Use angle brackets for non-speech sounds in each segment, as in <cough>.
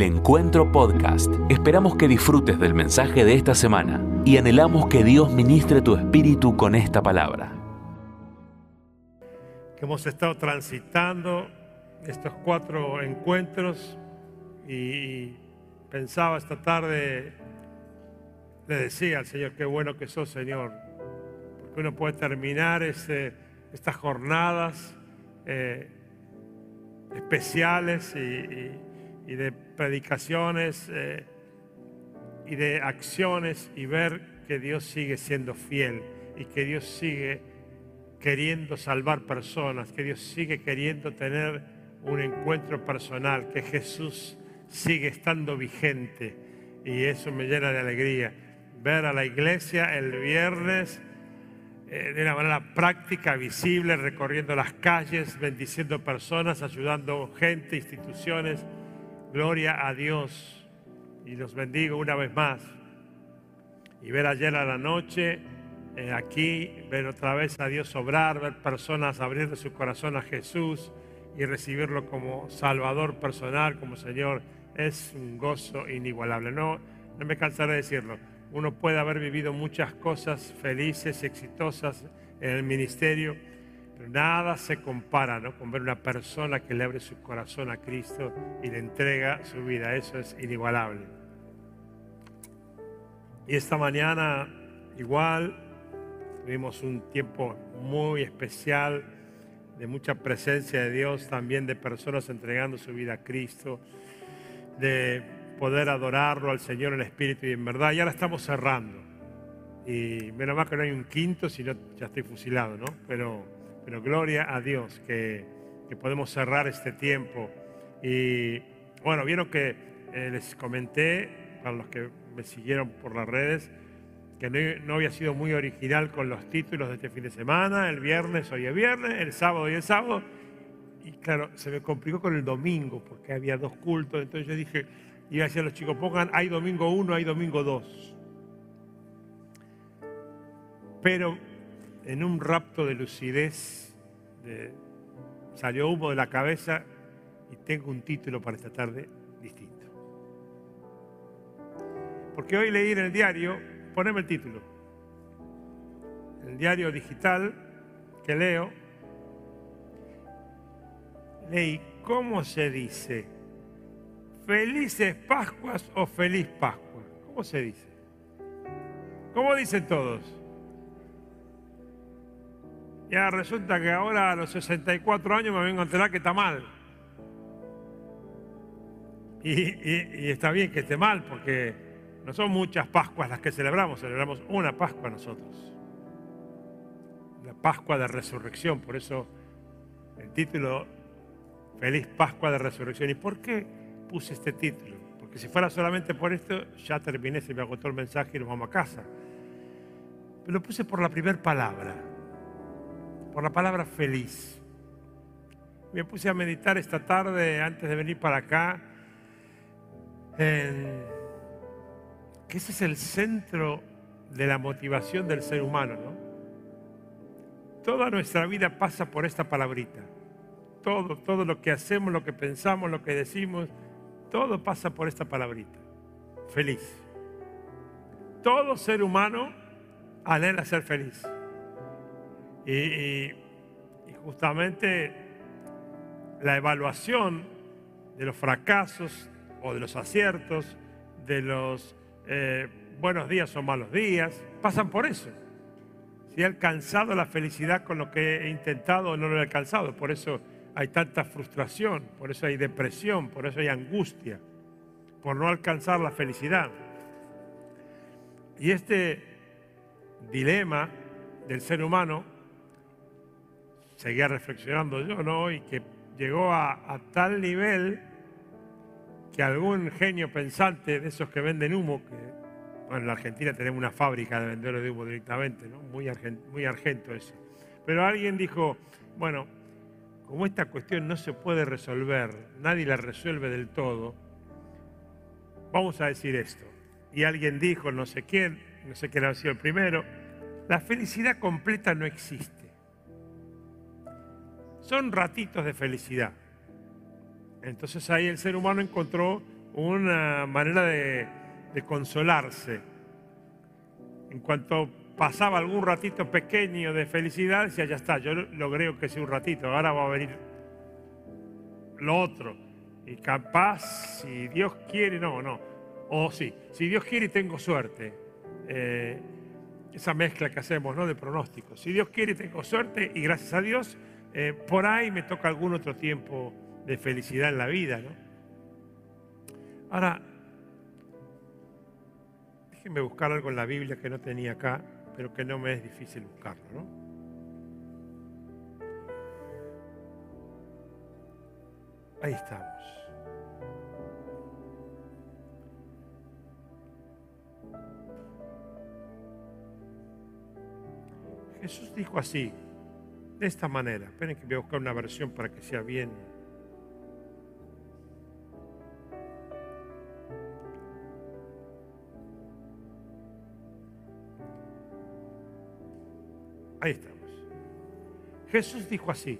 El Encuentro Podcast. Esperamos que disfrutes del mensaje de esta semana y anhelamos que Dios ministre tu espíritu con esta palabra. Que hemos estado transitando estos cuatro encuentros y pensaba esta tarde, le decía al Señor, qué bueno que sos Señor, porque uno puede terminar este, estas jornadas eh, especiales y y de predicaciones eh, y de acciones y ver que Dios sigue siendo fiel y que Dios sigue queriendo salvar personas, que Dios sigue queriendo tener un encuentro personal, que Jesús sigue estando vigente y eso me llena de alegría. Ver a la iglesia el viernes eh, de una manera práctica, visible, recorriendo las calles, bendiciendo personas, ayudando gente, instituciones Gloria a Dios. Y los bendigo una vez más. Y ver ayer a la noche eh, aquí, ver otra vez a Dios obrar, ver personas abrir su corazón a Jesús y recibirlo como Salvador personal, como Señor, es un gozo inigualable. No, no me cansaré de decirlo. Uno puede haber vivido muchas cosas felices, exitosas en el ministerio nada se compara ¿no? con ver una persona que le abre su corazón a Cristo y le entrega su vida. Eso es inigualable. Y esta mañana igual tuvimos un tiempo muy especial de mucha presencia de Dios, también de personas entregando su vida a Cristo, de poder adorarlo al Señor en espíritu y en verdad. Y ahora estamos cerrando. Y menos mal que no hay un quinto, si no ya estoy fusilado, ¿no? Pero pero gloria a Dios que, podemos cerrar este tiempo. Y bueno, vieron que eh, les comenté, para los que me siguieron por las redes, que no, había sido muy original con los títulos de este fin de semana. El viernes hoy es viernes, el sábado hoy es sábado. Y claro, se me complicó con el domingo, porque había dos cultos. Entonces yo dije, iba a decir a los chicos, pongan, hay domingo uno, hay domingo dos. Pero en un rapto de lucidez, salió humo de la cabeza y tengo un título para esta tarde distinto. Porque hoy leí en el diario, poneme el título, el diario digital que leo, leí cómo se dice, felices Pascuas o feliz Pascua. ¿Cómo se dice? ¿Cómo dicen todos? Ya resulta que ahora a los 64 años me vengo a enterar que está mal. Y, está bien que esté mal, porque no son muchas Pascuas las que celebramos, celebramos una Pascua nosotros. La Pascua de Resurrección, por eso el título Feliz Pascua de Resurrección. ¿Y por qué puse este título? Porque si fuera solamente por esto, ya terminé, se me agotó el mensaje y nos vamos a casa. Pero lo puse por la primera palabra por la palabra feliz. Me puse a meditar esta tarde antes de venir para acá en que ese es el centro de la motivación del ser humano, ¿no? Toda nuestra vida pasa por esta palabrita. Todo, todo lo que hacemos, lo que pensamos, lo que decimos, todo pasa por esta palabrita. Feliz. Todo ser humano anhela ser feliz. Y, justamente la evaluación de los fracasos o de los aciertos, de los eh, buenos días o malos días, pasan por eso. Si he alcanzado la felicidad con lo que he intentado o no lo he alcanzado, por eso hay tanta frustración, por eso hay depresión, por eso hay angustia, por no alcanzar la felicidad. Y este dilema del ser humano seguía reflexionando yo, ¿no? Y que llegó a, tal nivel que algún genio pensante de esos que venden humo, que bueno, en la Argentina tenemos una fábrica de vendedores de humo directamente, ¿no? Muy, muy argento eso. Pero alguien dijo, bueno, como esta cuestión no se puede resolver, nadie la resuelve del todo, vamos a decir esto. Y alguien dijo, no sé quién, no sé quién ha sido el primero, la felicidad completa no existe. Son ratitos de felicidad. Entonces ahí el ser humano encontró una manera de, consolarse. En cuanto pasaba algún ratito pequeño de felicidad, decía, ya está, yo logré que sea un ratito, ahora va a venir lo otro. Y capaz, si Dios quiere, no, no. O sí, si Dios quiere tengo suerte. Eh, esa mezcla que hacemos, ¿no? De pronósticos. Si Dios quiere tengo suerte y gracias a Dios, eh, por ahí me toca algún otro tiempo de felicidad en la vida, ¿no? Ahora, déjenme buscar algo en la Biblia que no tenía acá, pero que no me es difícil buscarlo, ¿no? Ahí estamos. Jesús dijo así, de esta manera. Esperen que voy a buscar una versión para que sea bien. Ahí estamos. Jesús dijo así,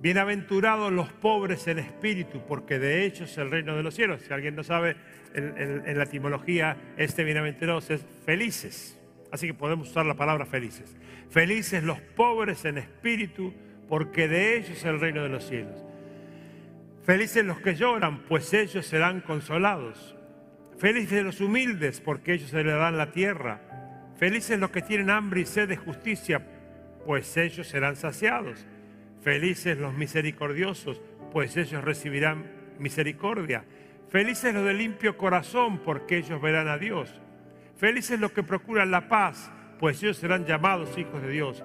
bienaventurados los pobres en espíritu, porque de ellos es el reino de los cielos. Si alguien no sabe, en, la etimología, este bienaventurados es felices. Así que podemos usar la palabra felices. Felices los pobres en espíritu, porque de ellos es el reino de los cielos. Felices los que lloran, pues ellos serán consolados. Felices los humildes, porque ellos se les dan la tierra. Felices los que tienen hambre y sed de justicia, pues ellos serán saciados. Felices los misericordiosos, pues ellos recibirán misericordia. Felices los de limpio corazón, porque ellos verán a Dios. Felices los que procuran la paz, pues ellos serán llamados hijos de Dios.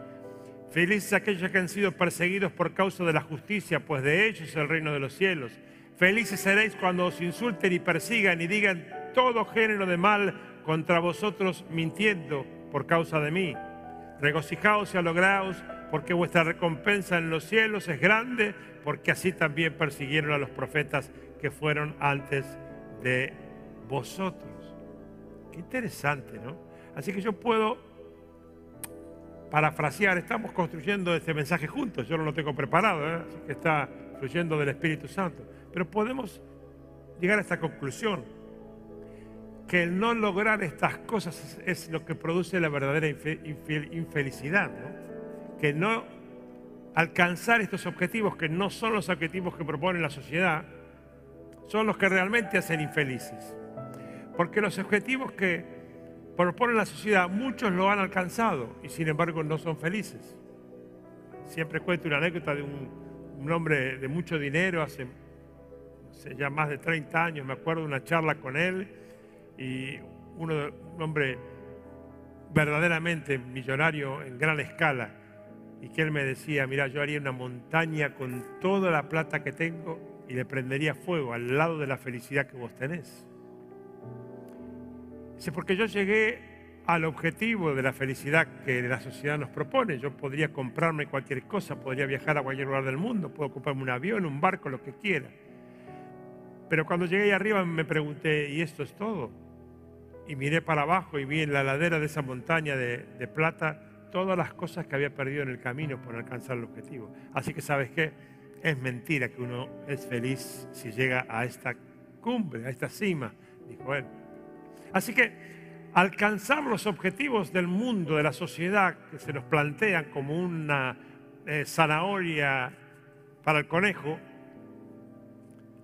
Felices aquellos que han sido perseguidos por causa de la justicia, pues de ellos es el reino de los cielos. Felices seréis cuando os insulten y persigan y digan todo género de mal contra vosotros mintiendo por causa de mí. Regocijaos y alograos, porque vuestra recompensa en los cielos es grande, porque así también persiguieron a los profetas que fueron antes de vosotros. Qué interesante, ¿no? Así que yo puedo parafrasear, estamos construyendo este mensaje juntos, yo no lo tengo preparado, ¿eh? así que está fluyendo del Espíritu Santo, pero podemos llegar a esta conclusión, que el no lograr estas cosas es, lo que produce la verdadera infelicidad, ¿no? que no alcanzar estos objetivos, que no son los objetivos que propone la sociedad, son los que realmente hacen infelices. Porque los objetivos que propone la sociedad, muchos lo han alcanzado y sin embargo no son felices. Siempre cuento una anécdota de un, hombre de mucho dinero, hace, ya más de 30 años, me acuerdo de una charla con él y uno, un hombre verdaderamente millonario en gran escala y que él me decía, mira, yo haría una montaña con toda la plata que tengo y le prendería fuego al lado de la felicidad que vos tenés. Dice, porque yo llegué al objetivo de la felicidad que la sociedad nos propone. Yo podría comprarme cualquier cosa, podría viajar a cualquier lugar del mundo, puedo comprarme un avión, un barco, lo que quiera. Pero cuando llegué ahí arriba me pregunté, ¿y esto es todo? Y miré para abajo y vi en la ladera de esa montaña de, de plata todas las cosas que había perdido en el camino por alcanzar el objetivo. Así que, ¿sabes qué? Es mentira que uno es feliz si llega a esta cumbre, a esta cima, dijo él. Así que alcanzar los objetivos del mundo, de la sociedad, que se nos plantean como una eh, zanahoria para el conejo,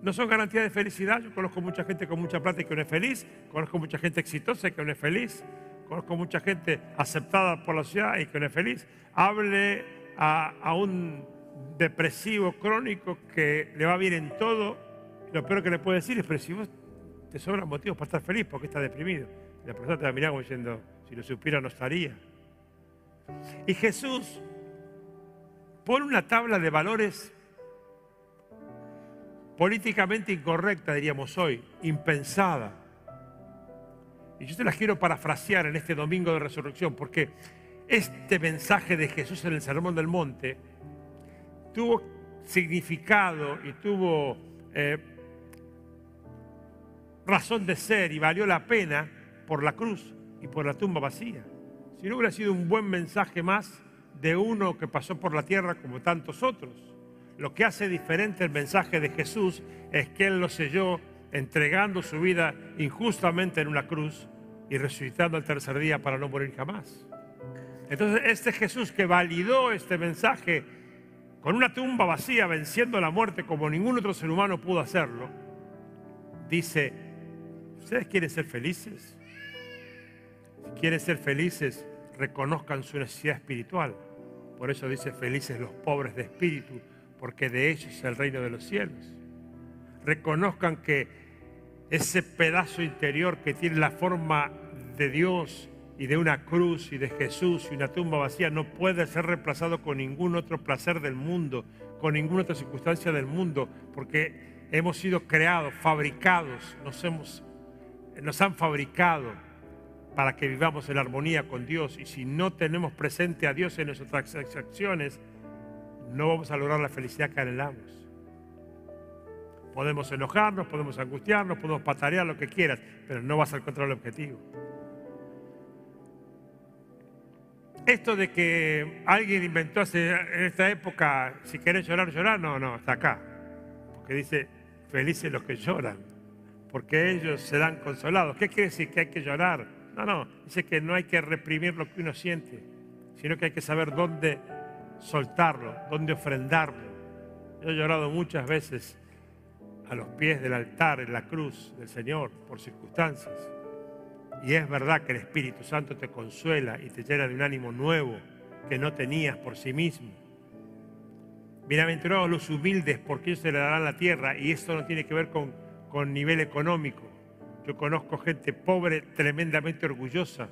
no son garantía de felicidad. Yo conozco mucha gente con mucha plata y que no es feliz, conozco mucha gente exitosa y que no es feliz, conozco mucha gente aceptada por la sociedad y que no es feliz. Hable a, un depresivo crónico que le va bien en todo, lo peor que le puede decir es, pero si vos te sobran motivos para estar feliz porque estás deprimido. La persona te va a mirar como diciendo, si lo supiera no estaría. Y Jesús pone una tabla de valores políticamente incorrecta, diríamos hoy, impensada. Y yo te las quiero parafrasear en este domingo de resurrección, porque este mensaje de Jesús en el Sermón del Monte tuvo significado y tuvo eh, razón de ser y valió la pena por la cruz y por la tumba vacía. Si no hubiera sido un buen mensaje más de uno que pasó por la tierra como tantos otros. Lo que hace diferente el mensaje de Jesús es que Él lo selló entregando su vida injustamente en una cruz y resucitando al tercer día para no morir jamás. Entonces, este Jesús que validó este mensaje con una tumba vacía, venciendo la muerte como ningún otro ser humano pudo hacerlo, dice, ¿ustedes quieren ser felices? Si quieren ser felices, reconozcan su necesidad espiritual. Por eso dice, felices los pobres de espíritu, porque de ellos es el reino de los cielos. Reconozcan que ese pedazo interior que tiene la forma de Dios y de una cruz y de Jesús y una tumba vacía no puede ser reemplazado con ningún otro placer del mundo, con ninguna otra circunstancia del mundo, porque hemos sido creados, fabricados, nos, hemos, nos han fabricado para que vivamos en armonía con Dios. Y si no tenemos presente a Dios en nuestras acciones, no vamos a lograr la felicidad que anhelamos. Podemos enojarnos, podemos angustiarnos, podemos patarear lo que quieras, pero no vas a encontrar el objetivo. Esto de que alguien inventó hace, en esta época, si querés llorar, llorar, no, no, está acá. Porque dice, felices los que lloran, porque ellos serán consolados. ¿Qué quiere decir que hay que llorar? No, no, dice que no hay que reprimir lo que uno siente, sino que hay que saber dónde soltarlo, dónde ofrendarlo. Yo he llorado muchas veces a los pies del altar, en la cruz del Señor, por circunstancias. Y es verdad que el Espíritu Santo te consuela y te llena de un ánimo nuevo que no tenías por sí mismo. Bienaventurados los humildes, porque ellos se le darán la tierra. Y esto no tiene que ver con, con nivel económico. Yo conozco gente pobre, tremendamente orgullosa.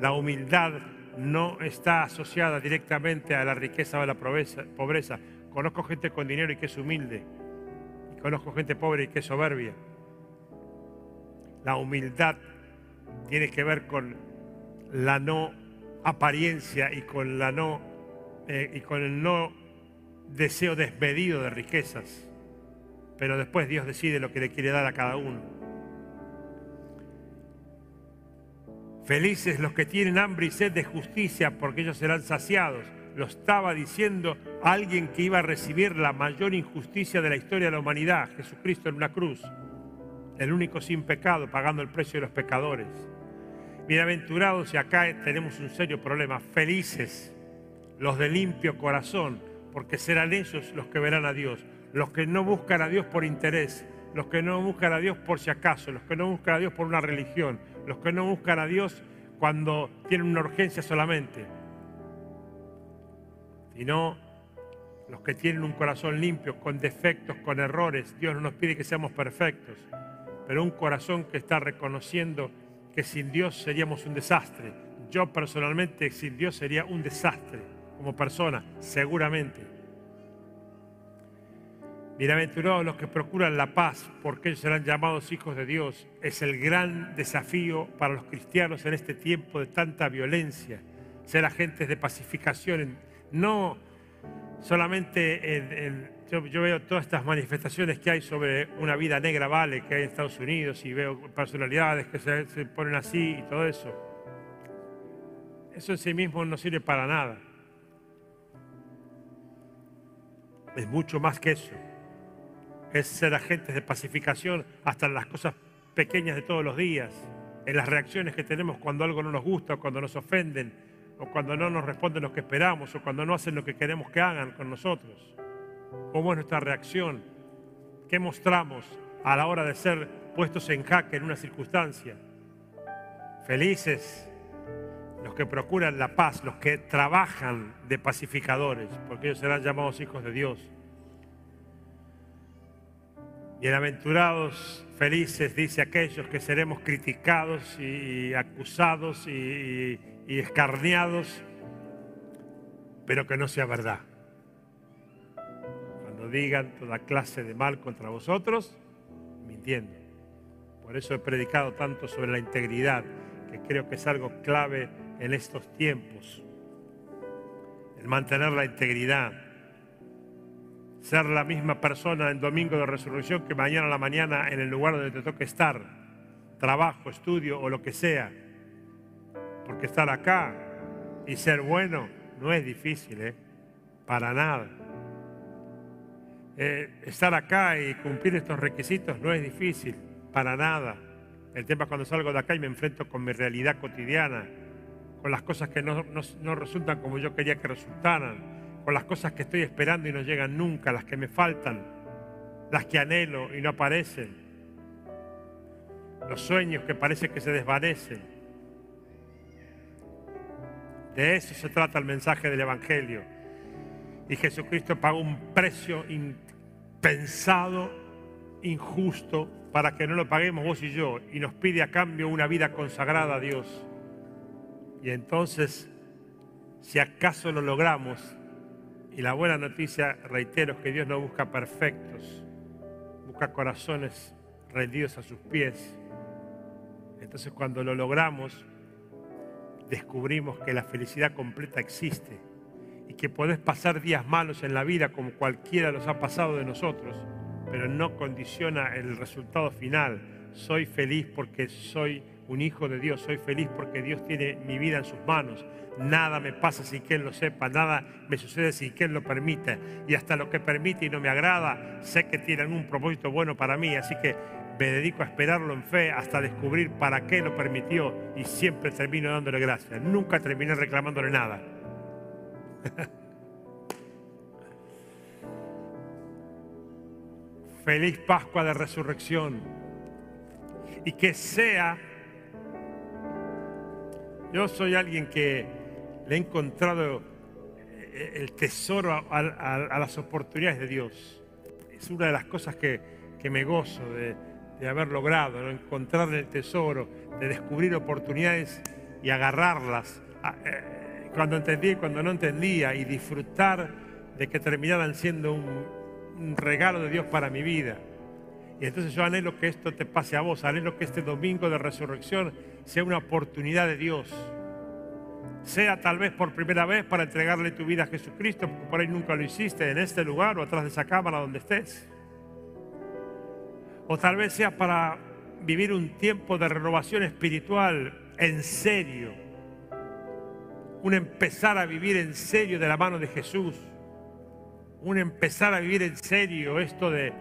La humildad no está asociada directamente a la riqueza o a la pobreza. Conozco gente con dinero y que es humilde. Y conozco gente pobre y que es soberbia. La humildad tiene que ver con la no apariencia y con, la no, eh, y con el no deseo desmedido de riquezas. Pero después Dios decide lo que le quiere dar a cada uno. Felices los que tienen hambre y sed de justicia, porque ellos serán saciados. Lo estaba diciendo alguien que iba a recibir la mayor injusticia de la historia de la humanidad, Jesucristo en una cruz el único sin pecado, pagando el precio de los pecadores. Bienaventurados, y acá tenemos un serio problema, felices los de limpio corazón, porque serán ellos los que verán a Dios, los que no buscan a Dios por interés, los que no buscan a Dios por si acaso, los que no buscan a Dios por una religión, los que no buscan a Dios cuando tienen una urgencia solamente, sino los que tienen un corazón limpio, con defectos, con errores. Dios no nos pide que seamos perfectos, pero un corazón que está reconociendo que sin Dios seríamos un desastre. Yo personalmente sin Dios sería un desastre como persona, seguramente. Bienaventurados los que procuran la paz, porque ellos serán llamados hijos de Dios. Es el gran desafío para los cristianos en este tiempo de tanta violencia, ser agentes de pacificación, no solamente en, yo, veo todas estas manifestaciones que hay sobre una vida negra vale que hay en Estados Unidos y veo personalidades que se, se ponen así y todo eso. Eso en sí mismo no sirve para nada. Es mucho más que eso. Es ser agentes de pacificación hasta en las cosas pequeñas de todos los días, en las reacciones que tenemos cuando algo no nos gusta, o cuando nos ofenden, o cuando no nos responden lo que esperamos, o cuando no hacen lo que queremos que hagan con nosotros. ¿Cómo es nuestra reacción? ¿Qué mostramos a la hora de ser puestos en jaque en una circunstancia? Felices los que procuran la paz, los que trabajan de pacificadores, porque ellos serán llamados hijos de Dios. Bienaventurados, felices, dice aquellos que seremos criticados y acusados y, y escarneados, pero que no sea verdad digan toda clase de mal contra vosotros, mintiendo. Por eso he predicado tanto sobre la integridad, que creo que es algo clave en estos tiempos. El mantener la integridad. Ser la misma persona en domingo de resurrección que mañana a la mañana en el lugar donde te toque estar. Trabajo, estudio o lo que sea. Porque estar acá y ser bueno no es difícil, ¿eh? Para nada eh, estar acá y cumplir estos requisitos no es difícil, para nada. El tema es cuando salgo de acá y me enfrento con mi realidad cotidiana, con las cosas que no, no resultan como yo quería que resultaran, con las cosas que estoy esperando y no llegan nunca, las que me faltan, las que anhelo y no aparecen, los sueños que parece que se desvanecen. De eso se trata el mensaje del Evangelio. Y Jesucristo pagó un precio impensado, injusto, para que no lo paguemos vos y yo. Y nos pide a cambio una vida consagrada a Dios. Y entonces, si acaso lo logramos, y la buena noticia, reitero, es que Dios no busca perfectos, busca corazones rendidos a sus pies. Entonces cuando lo logramos, descubrimos que la felicidad completa existe y que podés pasar días malos en la vida como cualquiera los ha pasado de nosotros, pero no condiciona el resultado final. Soy feliz porque soy un hijo de Dios, soy feliz porque Dios tiene mi vida en sus manos. Nada me pasa sin que Él lo sepa, nada me sucede sin que Él lo permita. Y hasta lo que permite y no me agrada, sé que tienen un propósito bueno para mí. Así que me dedico a esperarlo en fe hasta descubrir para qué lo permitió y siempre termino dándole gracias. Nunca terminé reclamándole nada. <laughs> Feliz Pascua de Resurrección. Y que sea, yo soy alguien que le he encontrado eh, el tesoro a, las oportunidades de Dios. Es una de las cosas que, me gozo de, haber logrado, encontrar el tesoro, de descubrir oportunidades y agarrarlas. Ah, eh, cuando entendía y cuando no entendía, y disfrutar de que terminaran siendo un, regalo de Dios para mi vida. Y entonces yo anhelo que esto te pase a vos, anhelo que este domingo de resurrección sea una oportunidad de Dios. Sea tal vez por primera vez para entregarle tu vida a Jesucristo, porque por ahí nunca lo hiciste en este lugar o atrás de esa cámara donde estés. O tal vez sea para vivir un tiempo de renovación espiritual en serio un empezar a vivir en serio de la mano de Jesús, un empezar a vivir en serio esto de,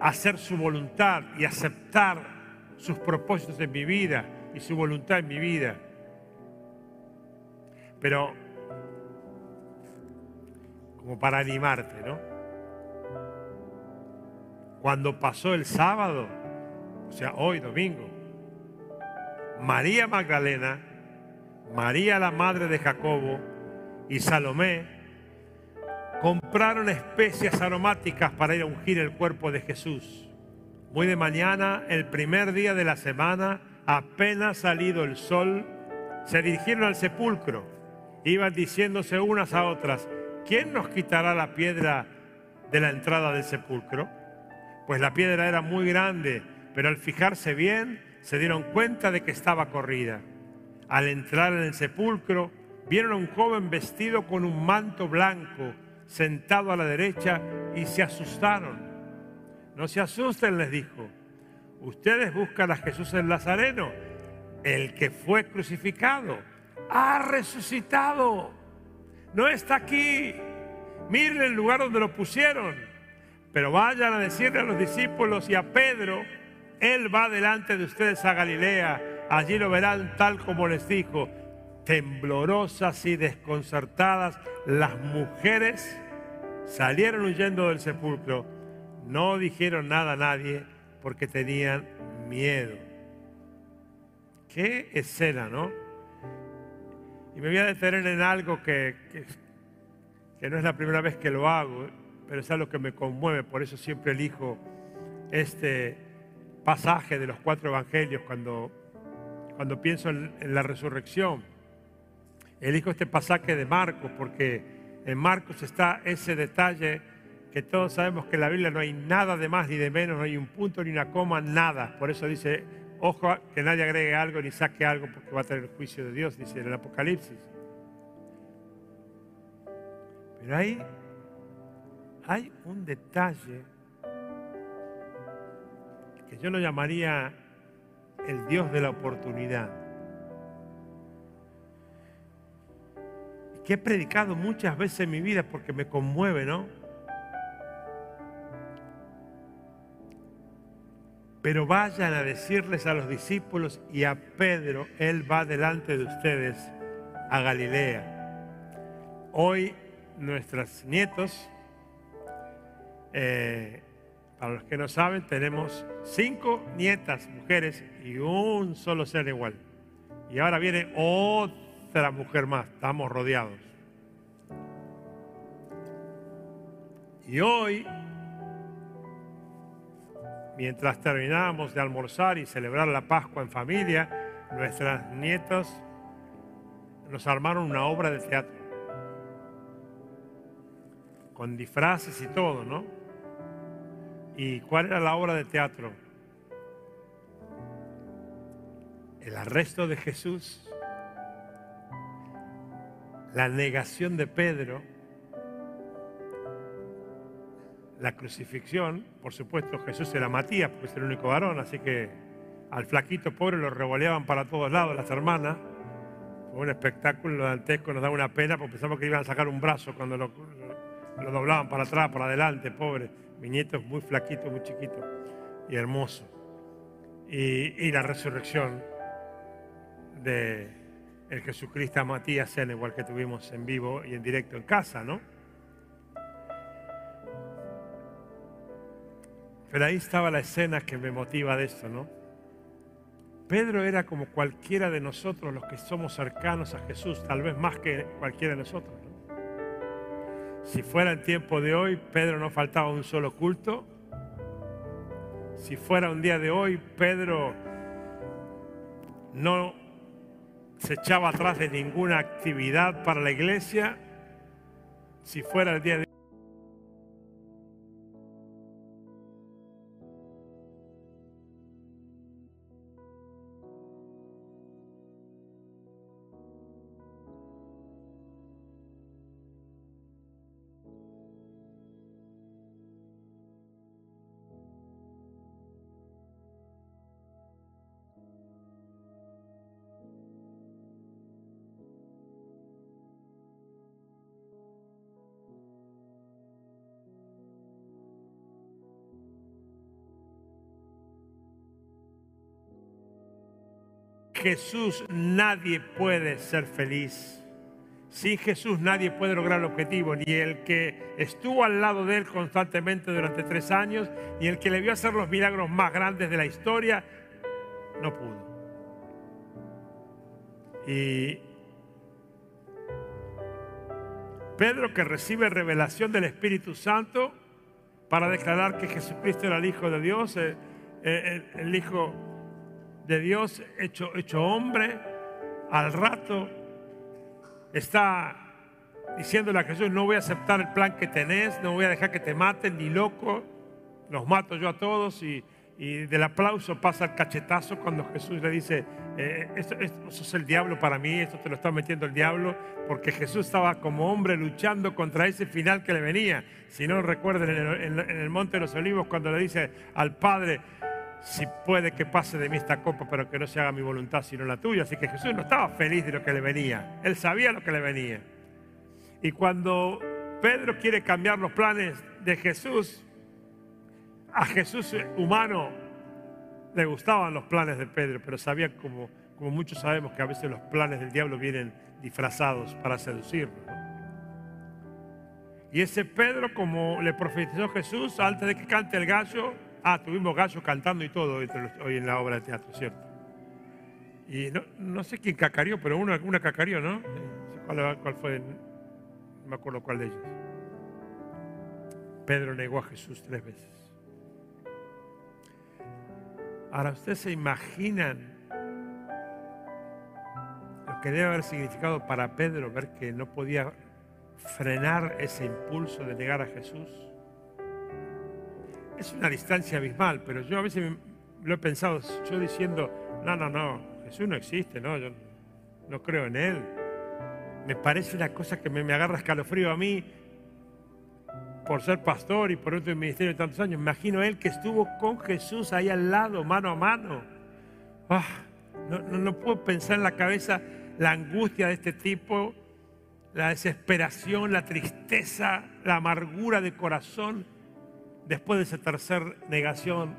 hacer su voluntad y aceptar sus propósitos en mi vida y su voluntad en mi vida. Pero como para animarte, ¿no? Cuando pasó el sábado, o sea, hoy domingo, María Magdalena María la madre de Jacobo y Salomé compraron especias aromáticas para ir a ungir el cuerpo de Jesús. Muy de mañana, el primer día de la semana, apenas salido el sol, se dirigieron al sepulcro. Iban diciéndose unas a otras, ¿quién nos quitará la piedra de la entrada del sepulcro? Pues la piedra era muy grande, pero al fijarse bien se dieron cuenta de que estaba corrida. Al entrar en el sepulcro, vieron a un joven vestido con un manto blanco, sentado a la derecha, y se asustaron. No se asusten, les dijo. Ustedes buscan a Jesús el Nazareno, el que fue crucificado. Ha resucitado. No está aquí. Miren el lugar donde lo pusieron. Pero vayan a decirle a los discípulos y a Pedro, Él va delante de ustedes a Galilea Allí lo verán tal como les dijo, temblorosas y desconcertadas, las mujeres salieron huyendo del sepulcro. No dijeron nada a nadie porque tenían miedo. Qué escena, ¿no? Y me voy a detener en algo que, que, no es la primera vez que lo hago, pero es algo que me conmueve, por eso siempre elijo este pasaje de los cuatro evangelios cuando cuando pienso en, la resurrección. Elijo este pasaje de Marcos porque en Marcos está ese detalle que todos sabemos que en la Biblia no hay nada de más ni de menos, no hay un punto ni una coma, nada. Por eso dice, ojo que nadie agregue algo ni saque algo porque va a tener el juicio de Dios, dice en el Apocalipsis. Pero ahí hay un detalle que yo lo llamaría el Dios de la oportunidad. que he predicado muchas veces en mi vida porque me conmueve, ¿no? Pero vayan a decirles a los discípulos y a Pedro, Él va delante de ustedes a Galilea. Hoy nuestros nietos, eh, para los que no saben, tenemos cinco nietas mujeres y un solo ser igual. Y ahora viene otro otra mujer más, estamos rodeados. Y hoy, mientras terminábamos de almorzar y celebrar la Pascua en familia, nuestras nietas nos armaron una obra de teatro. Con disfraces y todo, ¿no? ¿Y cuál era la obra de teatro? El arresto de Jesús, la negación de Pedro, la crucifixión, por supuesto Jesús era Matías, porque es el único varón, así que al flaquito pobre lo revoleaban para todos lados las hermanas. Fue un espectáculo dantesco, nos da una pena porque pensamos que iban a sacar un brazo cuando lo, doblaban para atrás, para adelante, pobre. Mi nieto es muy flaquito, muy chiquito y hermoso. Y, la resurrección de el Jesucristo Matías en igual que tuvimos en vivo y en directo en casa, ¿no? Pero ahí estaba la escena que me motiva de esto, ¿no? Pedro era como cualquiera de nosotros los que somos cercanos a Jesús, tal vez más que cualquiera de nosotros. ¿no? Si fuera el tiempo de hoy, Pedro no faltaba un solo culto. Si fuera un día de hoy, Pedro no se echaba atrás de ninguna actividad para la iglesia. Si fuera el día de Jesús nadie puede ser feliz. Sin Jesús nadie puede lograr el objetivo, ni el que estuvo al lado de él constantemente durante tres años, ni el que le vio hacer los milagros más grandes de la historia, no pudo. Y Pedro que recibe revelación del Espíritu Santo para declarar que Jesucristo era el Hijo de Dios, eh, eh, el, el Hijo de Dios hecho, hecho hombre, al rato está diciéndole a Jesús, no voy a aceptar el plan que tenés, no voy a dejar que te maten, ni loco, los mato yo a todos y, del aplauso pasa el cachetazo cuando Jesús le dice, eh, esto, es el diablo para mí, esto te lo está metiendo el diablo, porque Jesús estaba como hombre luchando contra ese final que le venía. Si no recuerden en el Monte de los Olivos cuando le dice al Padre, si puede que pase de mí esta copa, pero que no se haga mi voluntad sino la tuya. Así que Jesús no estaba feliz de lo que le venía, él sabía lo que le venía. Y cuando Pedro quiere cambiar los planes de Jesús, a Jesús humano le gustaban los planes de Pedro, pero sabía como, muchos sabemos que a veces los planes del diablo vienen disfrazados para seducirlo. Y ese Pedro, como le profetizó Jesús, antes de que cante el gallo, Ah, tuvimos gallos cantando y todo hoy en la obra de teatro, ¿cierto? Y no, sé quién cacarió, pero una, una cacarió, ¿no? ¿Cuál, ¿Cuál, fue? No me acuerdo cuál de ellos. Pedro negó a Jesús tres veces. Ahora, ¿ustedes se imaginan lo que debe haber significado para Pedro ver que no podía frenar ese impulso de negar a Jesús? Es una distancia abismal, pero yo a veces lo he pensado, yo diciendo, no, no, no, Jesús no existe, no, yo no creo en Él. Me parece una cosa que me, agarra escalofrío a mí por ser pastor y por otro ministerio de tantos años. Me imagino Él que estuvo con Jesús ahí al lado, mano a mano. Ah, no, no puedo pensar en la cabeza la angustia de este tipo, la desesperación, la tristeza, la amargura de corazón después de esa tercera negación,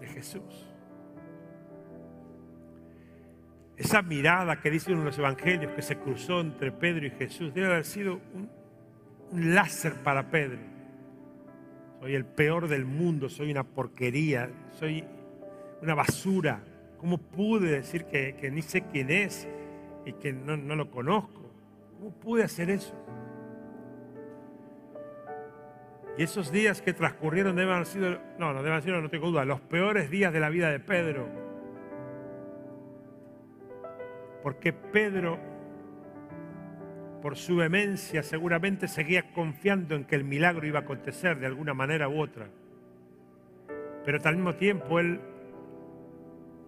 de Jesús. Esa mirada que dice uno de los evangelios que se cruzó entre Pedro y Jesús debe haber sido un, láser para Pedro. Soy el peor del mundo, soy una porquería, soy una basura. ¿Cómo pude decir que, ni sé quién es y que no, no lo conozco? ¿Cómo pude hacer eso? Y esos días que transcurrieron deben haber sido, no, no deben haber sido, no tengo duda, los peores días de la vida de Pedro. Porque Pedro, por su vehemencia, seguramente seguía confiando en que el milagro iba a acontecer de alguna manera u otra. Pero al mismo tiempo él,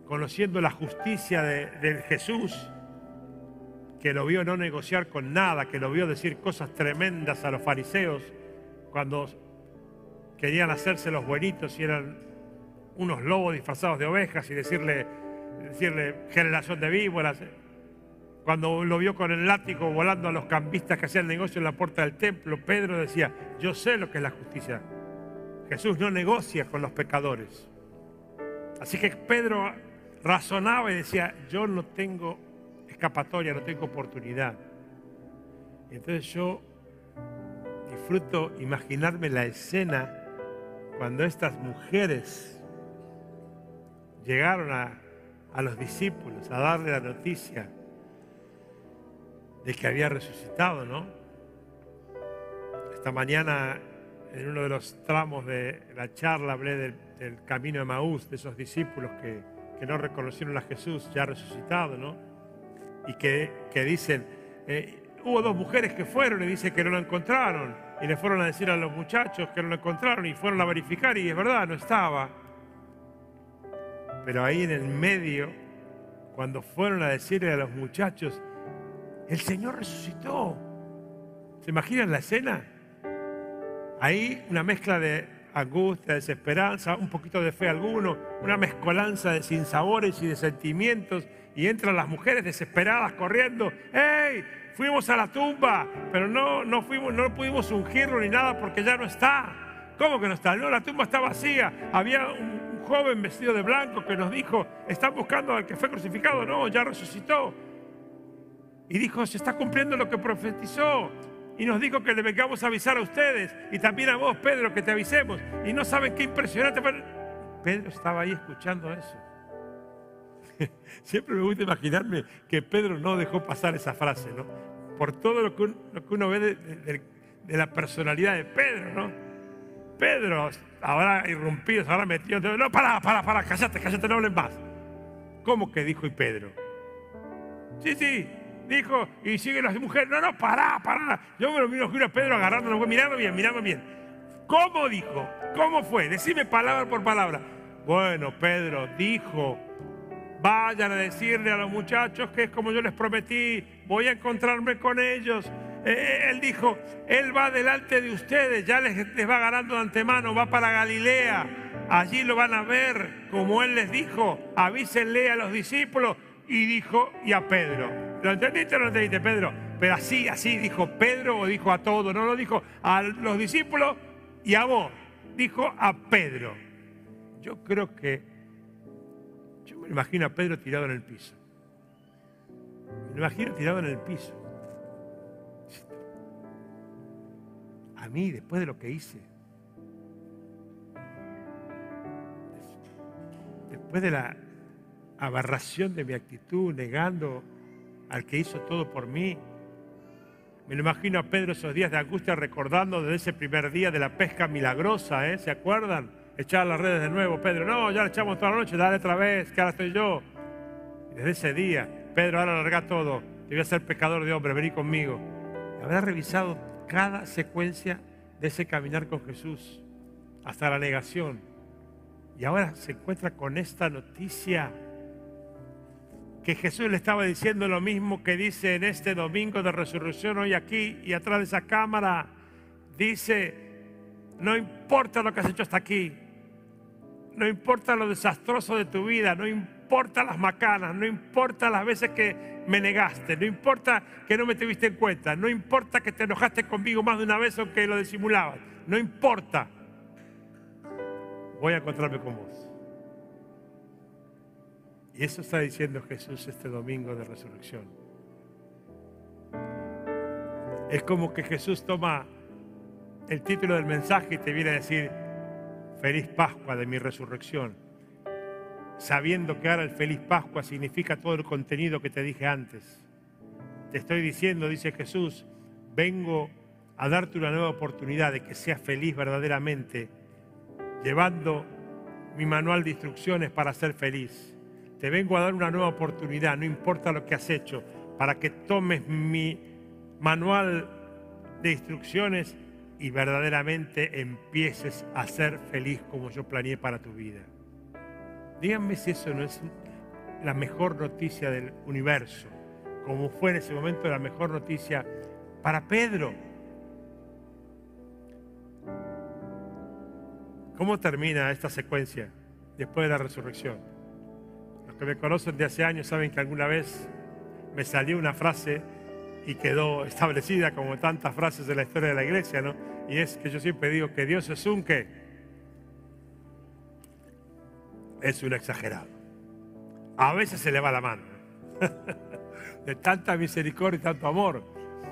conociendo la justicia de, de Jesús, que lo vio no negociar con nada, que lo vio decir cosas tremendas a los fariseos, cuando querían hacerse los buenitos y eran unos lobos disfrazados de ovejas y decirle, decirle generación de víboras. Cuando lo vio con el látigo volando a los cambistas que hacían negocio en la puerta del templo, Pedro decía, yo sé lo que es la justicia. Jesús no negocia con los pecadores. Así que Pedro razonaba y decía, yo no tengo escapatoria, no tengo oportunidad. Entonces yo disfruto imaginarme la escena cuando estas mujeres llegaron a, los discípulos a darle la noticia de que había resucitado, ¿no? Esta mañana, en uno de los tramos de la charla, hablé del, camino de Maús, de esos discípulos que, no reconocieron a Jesús ya resucitado, ¿no? Y que, dicen, eh, hubo dos mujeres que fueron y dice que no lo encontraron. Y le fueron a decir a los muchachos que no lo encontraron y fueron a verificar y es verdad, no estaba. Pero ahí en el medio, cuando fueron a decirle a los muchachos, el Señor resucitó. ¿Se imaginan la escena? Ahí una mezcla de angustia, desesperanza, un poquito de fe alguno, una mezcolanza de sinsabores y de sentimientos. Y entran las mujeres desesperadas corriendo. ¡Hey! Fuimos a la tumba, pero no, no, fuimos, no pudimos ungirlo ni nada porque ya no está. ¿Cómo que no está? No, la tumba está vacía. Había un, joven vestido de blanco que nos dijo, están buscando al que fue crucificado. No, ya resucitó. Y dijo, se está cumpliendo lo que profetizó. Y nos dijo que le vengamos a avisar a ustedes y también a vos, Pedro, que te avisemos. Y no saben qué impresionante. Pedro estaba ahí escuchando eso. <laughs> Siempre me gusta imaginarme que Pedro no dejó pasar esa frase, ¿no? Por todo lo que, uno ve de, la personalidad de Pedro, ¿no? Pedro habrá irrumpido, se habrá metido. No, para, para, para, cállate, cállate, no hablen más. ¿Cómo que dijo Pedro? Sí, sí, dijo, y sigue las mujeres. No, no, pará, pará. Yo me lo miro a Pedro agarrándolo, mirando bien, mirando bien. ¿Cómo dijo? ¿Cómo fue? Decime palabra por palabra. Bueno, Pedro dijo Vayan a decirle a los muchachos que es como yo les prometí, voy a encontrarme con ellos. Eh, eh, él dijo, Él va delante de ustedes, ya les, les va ganando de antemano, va para Galilea. Allí lo van a ver, como Él les dijo, avísenle a los discípulos. Y dijo, y a Pedro. ¿Lo entendiste o no entendiste, Pedro? Pero así, así dijo Pedro o dijo a todos, no lo dijo a los discípulos y a vos, dijo a Pedro. Yo creo que me imagino a Pedro tirado en el piso. Me imagino tirado en el piso. A mí, después de lo que hice, después de la aberración de mi actitud, negando al que hizo todo por mí, me lo imagino a Pedro esos días de angustia recordando desde ese primer día de la pesca milagrosa, ¿eh? ¿se acuerdan? Echar las redes de nuevo. Pedro, no, ya le echamos toda la noche, dale otra vez, que ahora estoy yo. Y desde ese día, Pedro, ahora larga todo, te ser pecador de hombre, vení conmigo. Habrá revisado cada secuencia de ese caminar con Jesús hasta la negación. Y ahora se encuentra con esta noticia que Jesús le estaba diciendo lo mismo que dice en este domingo de resurrección hoy aquí y atrás de esa cámara. Dice, no importa lo que has hecho hasta aquí, no importa lo desastroso de tu vida, no importa las macanas, no importa las veces que me negaste, no importa que no me tuviste en cuenta, no importa que te enojaste conmigo más de una vez o que lo disimulabas, no importa. Voy a encontrarme con vos. Y eso está diciendo Jesús este domingo de resurrección. Es como que Jesús toma el título del mensaje y te viene a decir, feliz Pascua de mi resurrección, sabiendo que ahora el feliz Pascua significa todo el contenido que te dije antes. Te estoy diciendo, dice Jesús, vengo a darte una nueva oportunidad de que seas feliz verdaderamente, llevando mi manual de instrucciones para ser feliz. Te vengo a dar una nueva oportunidad, no importa lo que has hecho, para que tomes mi manual de instrucciones y verdaderamente empieces a ser feliz como yo planeé para tu vida. Díganme si eso no es la mejor noticia del universo, como fue en ese momento la mejor noticia para Pedro. ¿Cómo termina esta secuencia después de la resurrección? Los que me conocen de hace años saben que alguna vez me salió una frase y quedó establecida como tantas frases de la historia de la iglesia, ¿no? Y es que yo siempre digo que Dios es un que es un exagerado. A veces se le va la mano <laughs> de tanta misericordia y tanto amor.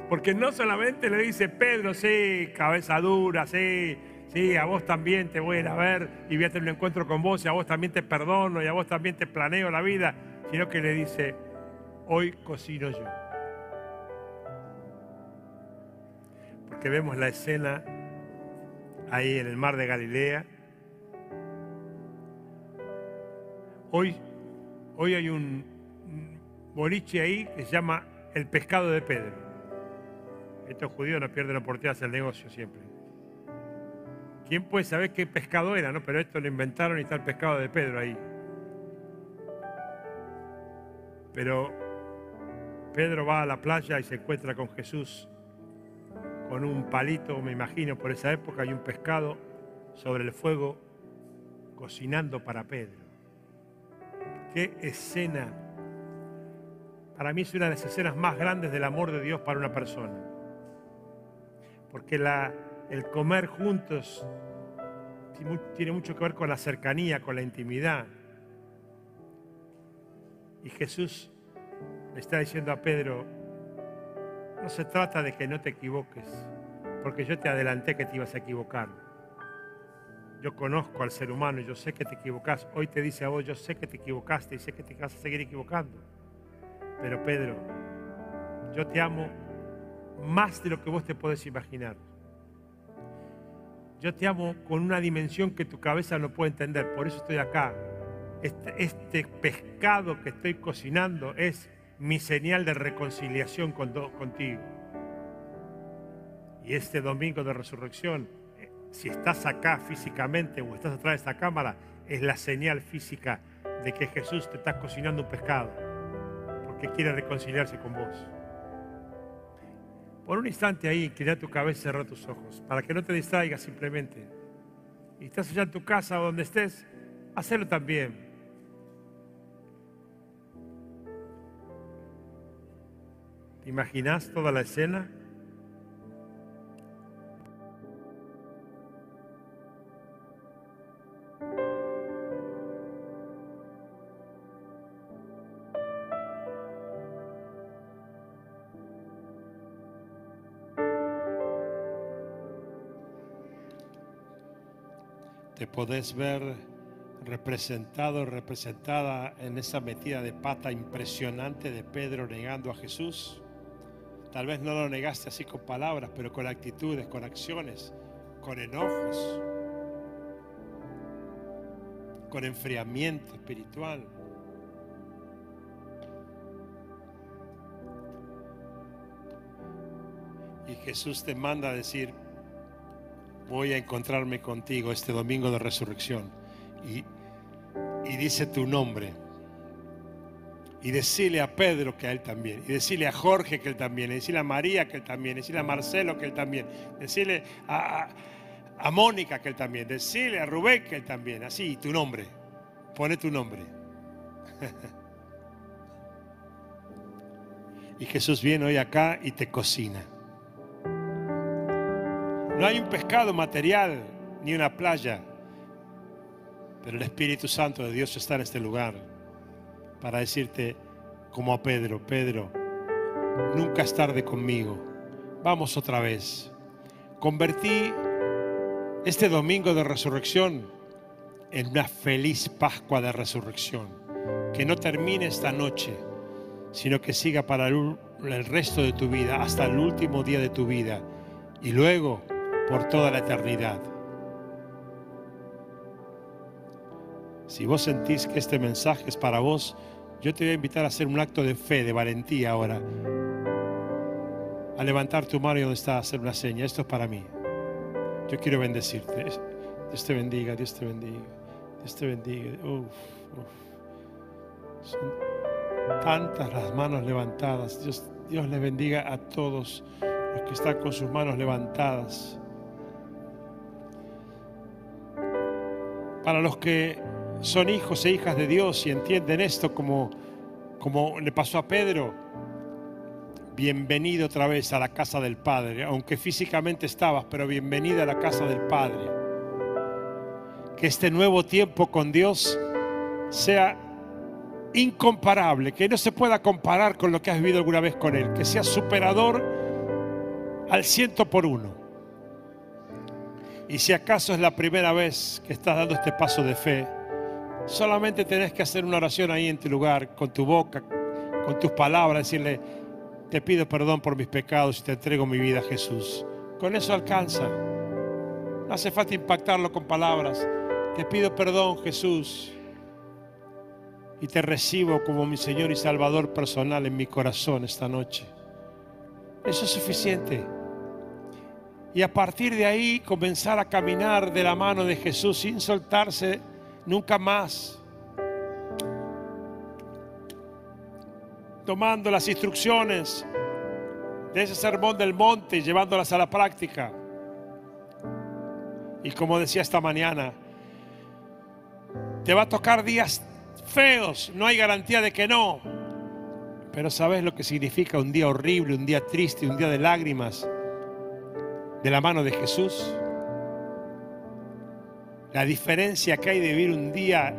Porque no solamente le dice Pedro, sí, cabeza dura, sí, sí, a vos también te voy a ir a ver y voy a tener un encuentro con vos y a vos también te perdono y a vos también te planeo la vida, sino que le dice, hoy cocino yo. Porque vemos la escena ahí en el mar de Galilea. Hoy, hoy hay un boliche ahí que se llama el pescado de Pedro. Estos judíos no pierden la oportunidad de negocio siempre. ¿Quién puede saber qué pescado era? No? Pero esto lo inventaron y está el pescado de Pedro ahí. Pero Pedro va a la playa y se encuentra con Jesús con un palito, me imagino, por esa época, y un pescado sobre el fuego cocinando para Pedro. Qué escena. Para mí es una de las escenas más grandes del amor de Dios para una persona. Porque la, el comer juntos tiene mucho que ver con la cercanía, con la intimidad. Y Jesús le está diciendo a Pedro, no se trata de que no te equivoques, porque yo te adelanté que te ibas a equivocar. Yo conozco al ser humano y yo sé que te equivocas. Hoy te dice a vos, yo sé que te equivocaste y sé que te vas a seguir equivocando. Pero Pedro, yo te amo más de lo que vos te podés imaginar. Yo te amo con una dimensión que tu cabeza no puede entender. Por eso estoy acá. Este, este pescado que estoy cocinando es mi señal de reconciliación contigo. Y este domingo de resurrección, eh, si estás acá físicamente o estás atrás de esta cámara, es la señal física de que Jesús te está cocinando un pescado, porque quiere reconciliarse con vos. Por un instante ahí, inclina tu cabeza y cerra tus ojos, para que no te distraigas simplemente. Y estás allá en tu casa o donde estés, hazlo también. ¿Te imaginas toda la escena? Te podés ver representado, representada en esa metida de pata impresionante de Pedro negando a Jesús. Tal vez no lo negaste así con palabras, pero con actitudes, con acciones, con enojos, con enfriamiento espiritual. Y Jesús te manda a decir, voy a encontrarme contigo este domingo de resurrección. Y, y dice tu nombre y decirle a Pedro que a él también, y decirle a Jorge que él también, y decirle a María que él también, y decirle a Marcelo que él también, decirle a, a, Mónica que él también, decirle a Rubén que él también, así, tu nombre, pone tu nombre. <laughs> y Jesús viene hoy acá y te cocina. No hay un pescado material ni una playa, pero el Espíritu Santo de Dios está en este lugar para decirte, como a Pedro, Pedro, nunca es tarde conmigo. Vamos otra vez. Convertí este domingo de resurrección en una feliz Pascua de resurrección. Que no termine esta noche, sino que siga para el, resto de tu vida, hasta el último día de tu vida y luego por toda la eternidad. Si vos sentís que este mensaje es para vos, yo te voy a invitar a hacer un acto de fe, de valentía ahora. A levantar tu mano y donde está, a hacer una seña. Esto es para mí. Yo quiero bendecirte. Dios te bendiga, Dios te bendiga. Dios te bendiga. Son tantas las manos levantadas. Dios, Dios les bendiga a todos los que están con sus manos levantadas. Para los que son hijos e hijas de Dios y entienden esto como, como le pasó a Pedro, bienvenido otra vez a la casa del Padre, aunque físicamente estabas, pero bienvenido a la casa del Padre. Que este nuevo tiempo con Dios sea incomparable, que no se pueda comparar con lo que has vivido alguna vez con Él, que sea superador al ciento por uno. Y si acaso es la primera vez que estás dando este paso de fe, solamente tenés que hacer una oración ahí en tu lugar, con tu boca, con tus palabras, decirle, te pido perdón por mis pecados y te entrego mi vida a Jesús. Con eso alcanza. No hace falta impactarlo con palabras. Te pido perdón, Jesús. Y te recibo como mi Señor y Salvador personal en mi corazón esta noche. Eso es suficiente. Y a partir de ahí comenzar a caminar de la mano de Jesús sin soltarse nunca más. tomando las instrucciones de ese sermón del monte y llevándolas a la práctica. Y como decía esta mañana, te va a tocar días feos, no hay garantía de que no. Pero ¿sabes lo que significa un día horrible, un día triste, un día de lágrimas de la mano de Jesús? La diferencia que hay de vivir un día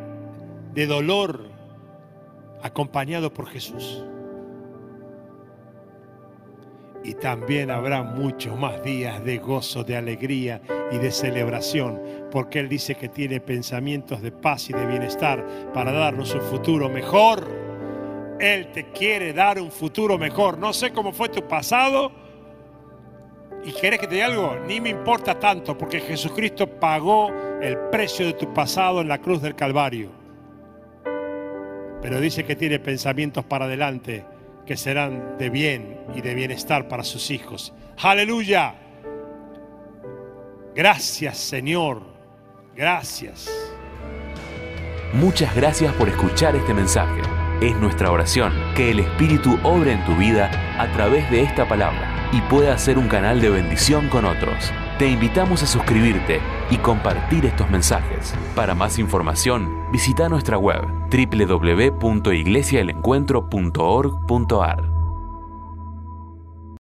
de dolor acompañado por Jesús y también habrá muchos más días de gozo, de alegría y de celebración, porque Él dice que tiene pensamientos de paz y de bienestar para darnos un futuro mejor. Él te quiere dar un futuro mejor. No sé cómo fue tu pasado. ¿Y querés que te diga algo? Ni me importa tanto, porque Jesucristo pagó el precio de tu pasado en la cruz del Calvario. Pero dice que tiene pensamientos para adelante que serán de bien y de bienestar para sus hijos. Aleluya. Gracias Señor. Gracias. Muchas gracias por escuchar este mensaje. Es nuestra oración que el Espíritu obre en tu vida a través de esta palabra y pueda ser un canal de bendición con otros. Te invitamos a suscribirte y compartir estos mensajes. Para más información, visita nuestra web www.iglesiaelencuentro.org.ar.